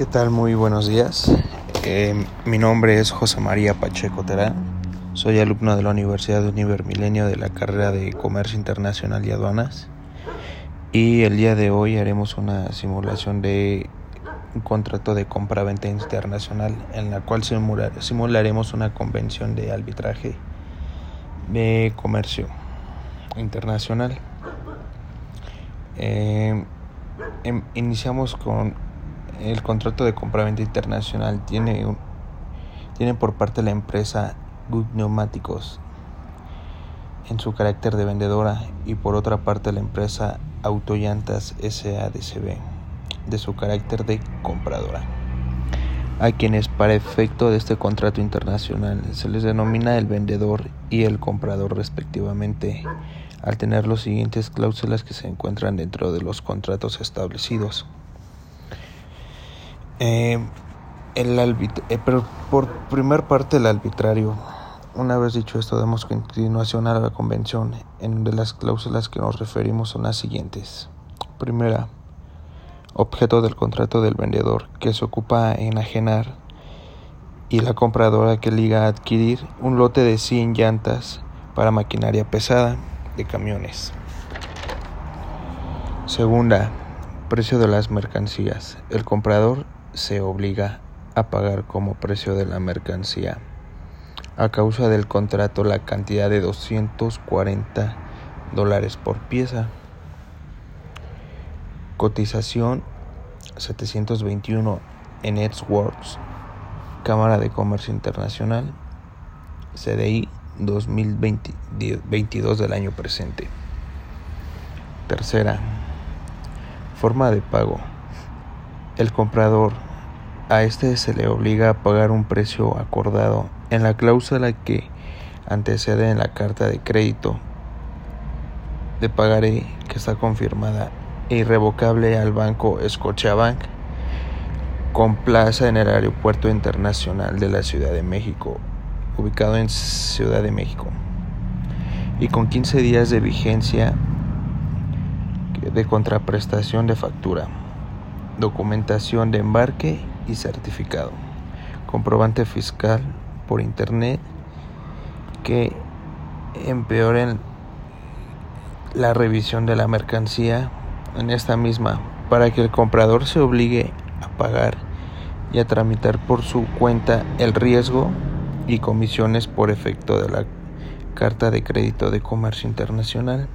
¿Qué tal? Muy buenos días. Eh, mi nombre es José María Pacheco Terán. Soy alumno de la Universidad de Univer Milenio de la carrera de Comercio Internacional y Aduanas. Y el día de hoy haremos una simulación de un contrato de compra-venta internacional en la cual simularemos una convención de arbitraje de comercio internacional. Eh, em, iniciamos con el contrato de compraventa internacional. Tiene, tiene por parte la empresa Good Neumáticos en su carácter de vendedora y por otra parte la empresa Autollantas SADCB de su carácter de compradora. A quienes para efecto de este contrato internacional se les denomina el vendedor y el comprador respectivamente al tener los siguientes cláusulas que se encuentran dentro de los contratos establecidos. Eh, el eh, pero por primer parte el arbitrario. Una vez dicho esto, damos continuación a la convención, en donde las cláusulas que nos referimos son las siguientes. Primera, objeto del contrato del vendedor que se ocupa en ajenar y la compradora que liga a adquirir un lote de 100 llantas para maquinaria pesada de camiones. Segunda, precio de las mercancías. El comprador se obliga a pagar como precio de la mercancía a causa del contrato la cantidad de 240 dólares por pieza. Cotización 721 en Edgeworks, Cámara de Comercio Internacional, CDI 2022 del año presente. Tercera, forma de pago. El comprador a este se le obliga a pagar un precio acordado en la cláusula que antecede en la carta de crédito de pagaré que está confirmada e irrevocable al banco Scotiabank con plaza en el Aeropuerto Internacional de la Ciudad de México, ubicado en Ciudad de México, y con 15 días de vigencia de contraprestación de factura documentación de embarque y certificado, comprobante fiscal por internet que empeoren la revisión de la mercancía en esta misma para que el comprador se obligue a pagar y a tramitar por su cuenta el riesgo y comisiones por efecto de la Carta de Crédito de Comercio Internacional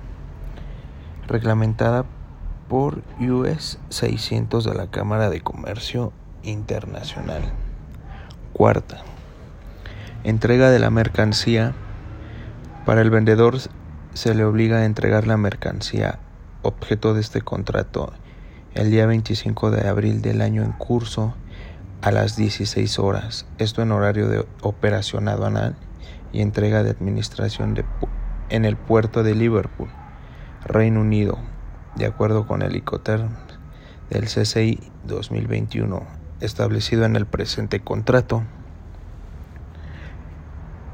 reglamentada por US 600 de la Cámara de Comercio Internacional. Cuarta. Entrega de la mercancía. Para el vendedor se le obliga a entregar la mercancía objeto de este contrato el día 25 de abril del año en curso a las 16 horas, esto en horario de operación aduanal y entrega de administración en el puerto de Liverpool, Reino Unido, de acuerdo con el Icoterm del CCI 2021 establecido en el presente contrato.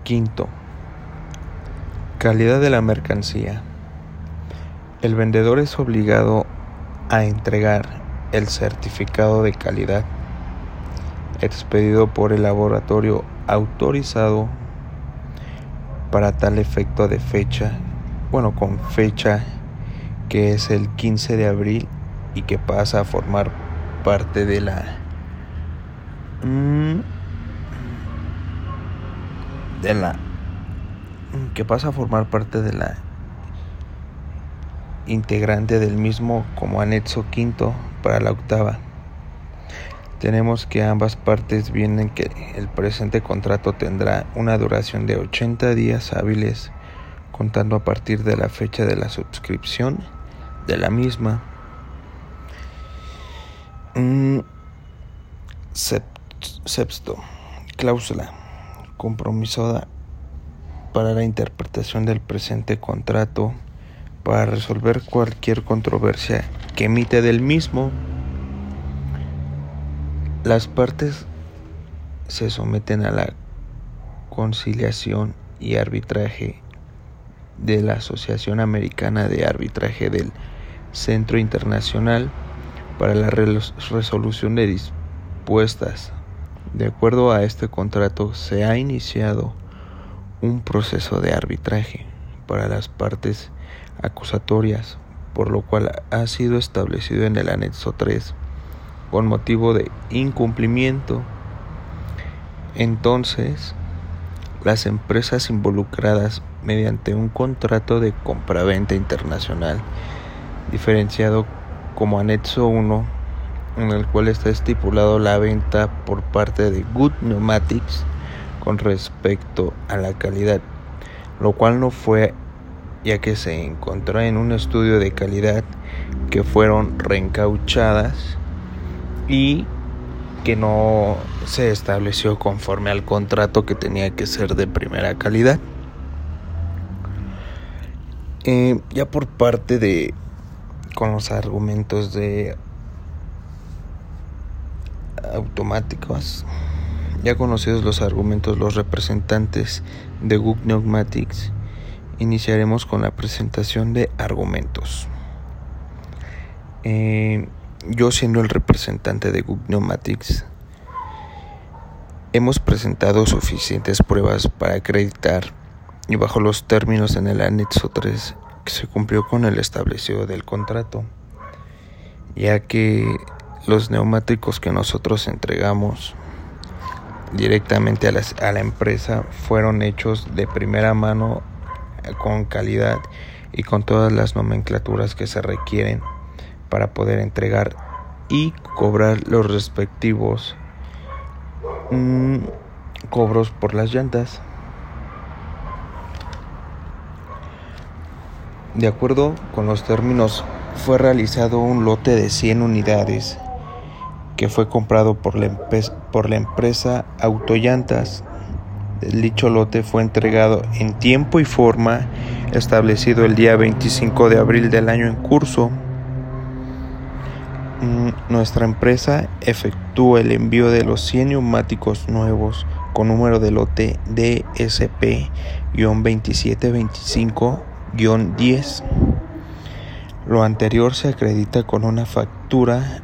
Quinto, calidad de la mercancía. El vendedor es obligado a entregar el certificado de calidad expedido por el laboratorio autorizado para tal efecto de fecha, bueno, con fecha que es el 15 de abril y que pasa a formar parte de la mm, de la que pasa a formar parte de la integrante del mismo como anexo quinto para la octava. Tenemos que ambas partes vienen que el presente contrato tendrá una duración de 80 días hábiles contando a partir de la fecha de la suscripción de la misma. sexto, cláusula compromisada para la interpretación del presente contrato para resolver cualquier controversia que emite del mismo. Las partes se someten a la conciliación y arbitraje de la Asociación Americana de Arbitraje del Centro Internacional para la Resolución de supuestas. De acuerdo a este contrato, se ha iniciado un proceso de arbitraje para las partes acusatorias, por lo cual ha sido establecido en el anexo 3 con motivo de incumplimiento. Entonces, las empresas involucradas mediante un contrato de compraventa internacional diferenciado como anexo 1 en el cual está estipulado la venta por parte de Good Pneumatics con respecto a la calidad, lo cual no fue ya que se encontró en un estudio de calidad que fueron reencauchadas y que no se estableció conforme al contrato que tenía que ser de primera calidad. Eh, ya por parte de con los argumentos de automáticos ya conocidos los argumentos los representantes de Gug Pneumatics iniciaremos con la presentación de argumentos. Eh, yo siendo el representante de Gug Pneumatics hemos presentado suficientes pruebas para acreditar y bajo los términos en el anexo 3 que se cumplió con el establecido del contrato, ya que los neumáticos que nosotros entregamos directamente a, a la empresa fueron hechos de primera mano con calidad y con todas las nomenclaturas que se requieren para poder entregar y cobrar los respectivos mm, cobros por las llantas. De acuerdo con los términos, fue realizado un lote de 100 unidades que fue comprado por la, por la empresa dicho lote fue entregado en tiempo y forma establecido el día 25 de abril del año en curso. Mm, nuestra empresa efectuó el envío de los 100 neumáticos nuevos con número de lote DSP-2725 10. Lo anterior se acredita con una factura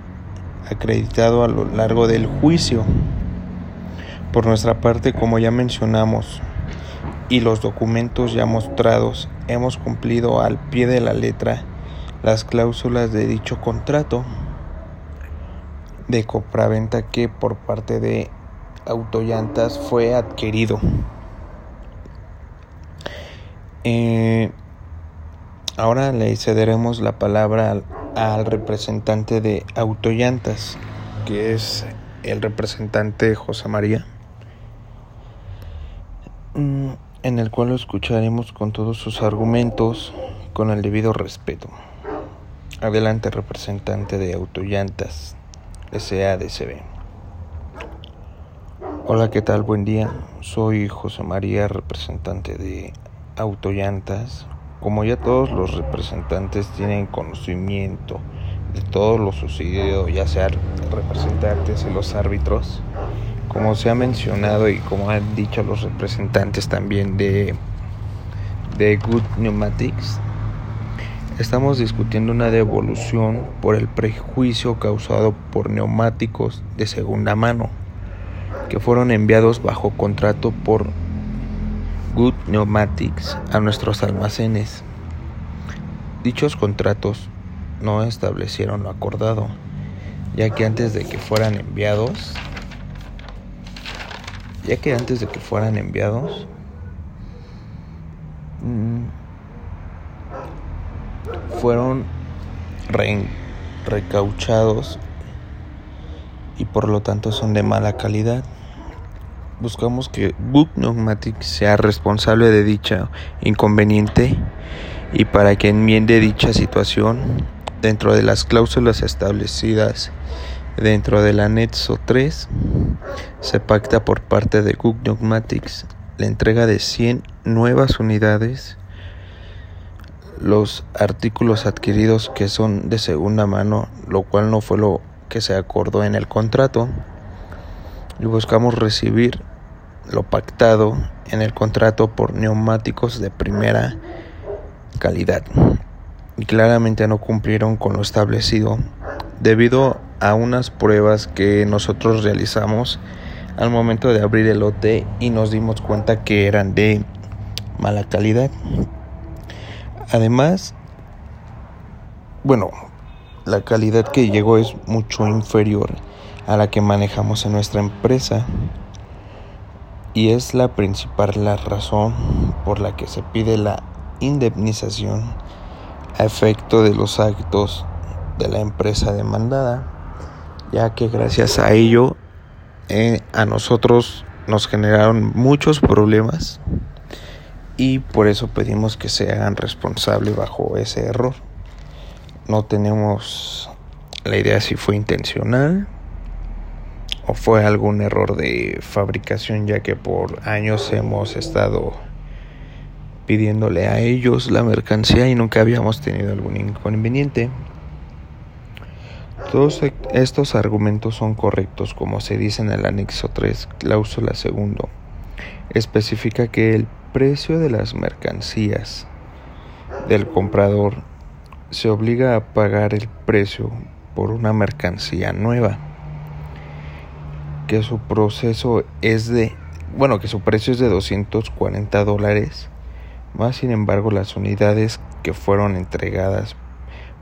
acreditado a lo largo del juicio. Por nuestra parte, como ya mencionamos, y los documentos ya mostrados, hemos cumplido al pie de la letra las cláusulas de dicho contrato de compraventa que por parte de Autollantas fue adquirido. Eh, Ahora le cederemos la palabra al, representante de Autollantas, que es el representante José María, mm, en el cual lo escucharemos con todos sus argumentos con el debido respeto. Adelante, representante de Autollantas, SADCB. Hola, ¿qué tal? Buen día. Soy José María, representante de Autollantas como ya todos los representantes tienen conocimiento de todo lo sucedido, ya sea representantes y los árbitros, como se ha mencionado y como han dicho los representantes también de, de Good Pneumatics, estamos discutiendo una devolución por el prejuicio causado por neumáticos de segunda mano que fueron enviados bajo contrato por Good Pneumatics a nuestros almacenes. Dichos contratos no establecieron lo acordado, ya que antes de que fueran enviados, ya que antes de que fueran enviados, mm, fueron recauchados y por lo tanto son de mala calidad buscamos que Book Pneumatic sea responsable de dicha inconveniente y para que enmiende dicha situación dentro de las cláusulas establecidas dentro del anexo 3 se pacta por parte de Cook Pneumatics la entrega de 100 nuevas unidades. Los artículos adquiridos que son de segunda mano lo cual no fue lo que se acordó en el contrato. Y buscamos recibir lo pactado en el contrato por neumáticos de primera calidad y claramente no cumplieron con lo establecido debido a unas pruebas que nosotros realizamos al momento de abrir el lote y nos dimos cuenta que eran de mala calidad. Además, bueno, la calidad que llegó es mucho inferior a la que manejamos en nuestra empresa y es la principal la razón por la que se pide la indemnización a efecto de los actos de la empresa demandada, ya que gracias a ello eh, a nosotros nos generaron muchos problemas y por eso pedimos que se hagan responsables bajo ese error. No tenemos la idea si fue intencional o fue algún error de fabricación ya que por años hemos estado pidiéndole a ellos la mercancía y nunca habíamos tenido algún inconveniente. Todos e-, estos argumentos son correctos como se dice en el anexo 3, cláusula segundo. Especifica que el precio de las mercancías del comprador se obliga a pagar el precio por una mercancía nueva que su proceso es de bueno que su precio es de 240 dólares más sin embargo, las unidades que fueron entregadas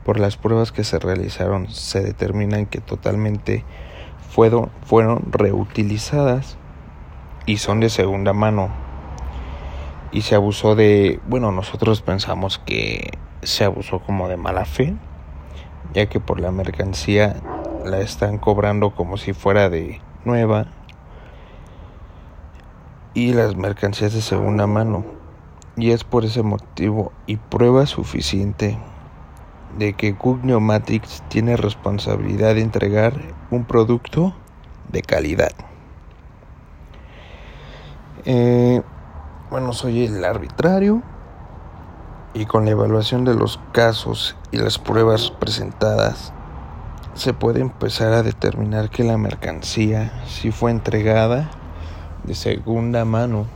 por las pruebas que se realizaron se determinan que totalmente fueron, reutilizadas y son de segunda mano. Y se abusó de, bueno, nosotros pensamos que se abusó como de mala fe, ya que por la mercancía la están cobrando como si fuera de nueva y las mercancías de segunda mano y es por ese motivo y prueba suficiente de que Cook Pneumatics tiene responsabilidad de entregar un producto de calidad. Eh, bueno, soy el arbitrario y con la evaluación de los casos y las pruebas presentadas se puede empezar a determinar que la mercancía si fue entregada de segunda mano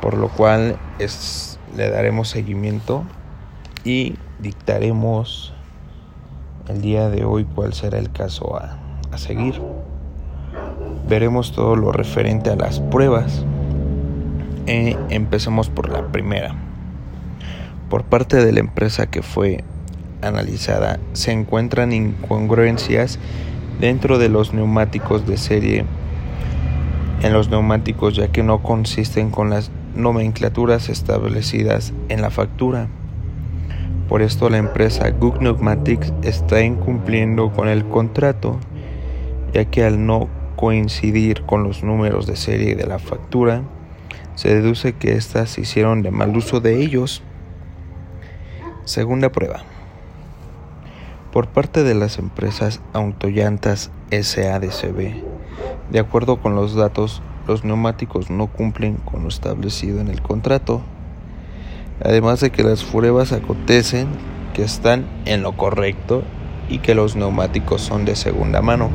por lo cual es, le daremos seguimiento y dictaremos el día de hoy cuál será el caso a, a seguir. Veremos todo lo referente a las pruebas. E empecemos por la primera. Por parte de la empresa que fue analizada, se encuentran incongruencias dentro de los neumáticos de serie en los neumáticos ya que no consisten con las nomenclaturas establecidas en la factura. Por esto la empresa Gook Pneumatics está incumpliendo con el contrato, ya que al no coincidir con los números de serie de la factura, se deduce que éstas hicieron de mal uso de ellos. Segunda prueba. Por parte de las empresas Autollantas SADCB, de acuerdo con los datos los neumáticos no cumplen con lo establecido en el contrato, además de que las pruebas acontecen que están en lo correcto y que los neumáticos son de segunda mano.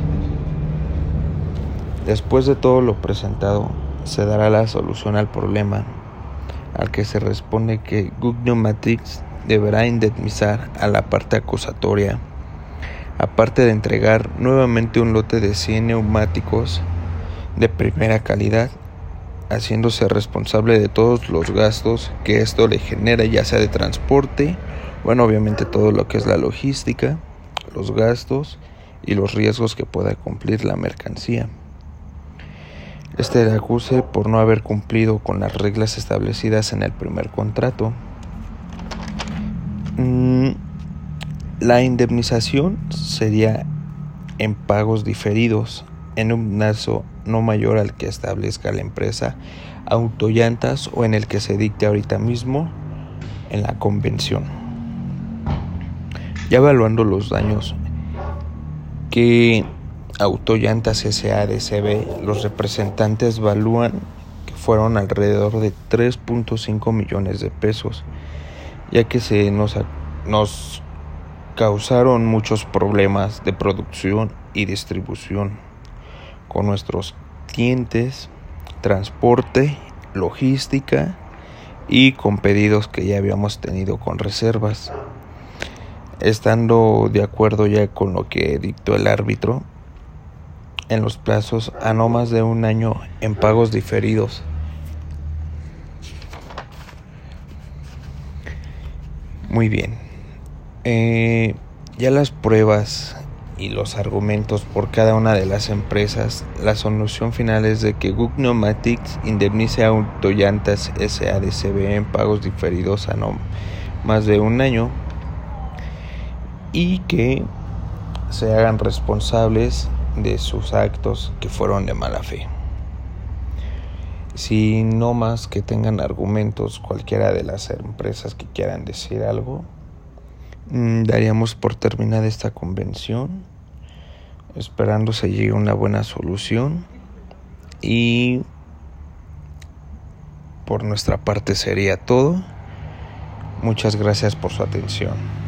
Después de todo lo presentado, se dará la solución al problema, al que se responde que Good Pneumatics deberá indemnizar a la parte acusatoria, aparte de entregar nuevamente un lote de 100 neumáticos de primera calidad, haciéndose responsable de todos los gastos que esto le genera, ya sea de transporte, bueno, obviamente todo lo que es la logística, los gastos y los riesgos que pueda cumplir la mercancía. Este le acuse por no haber cumplido con las reglas establecidas en el primer contrato. Mm, la indemnización sería en pagos diferidos en un plazo no mayor al que establezca la empresa Autollantas o en el que se dicte ahorita mismo en la convención. Ya evaluando los daños que Autollantas SADCB, los representantes evalúan que fueron alrededor de 3.5 millones de pesos, ya que se nos, nos causaron muchos problemas de producción y distribución con nuestros clientes, transporte, logística y con pedidos que ya habíamos tenido con reservas. estando de acuerdo ya con lo que dictó el árbitro en los plazos a no más de un año en pagos diferidos. Muy bien. Eh, ya las pruebas y los argumentos por cada una de las empresas, la solución final es de que Gug Pneumatics indemnice a Autollantas SADCB en pagos diferidos a no más de un año y que se hagan responsables de sus actos que fueron de mala fe. Si no más que tengan argumentos cualquiera de las empresas que quieran decir algo, daríamos por terminada esta convención, esperando se llegue una buena solución y por nuestra parte sería todo. Muchas gracias por su atención.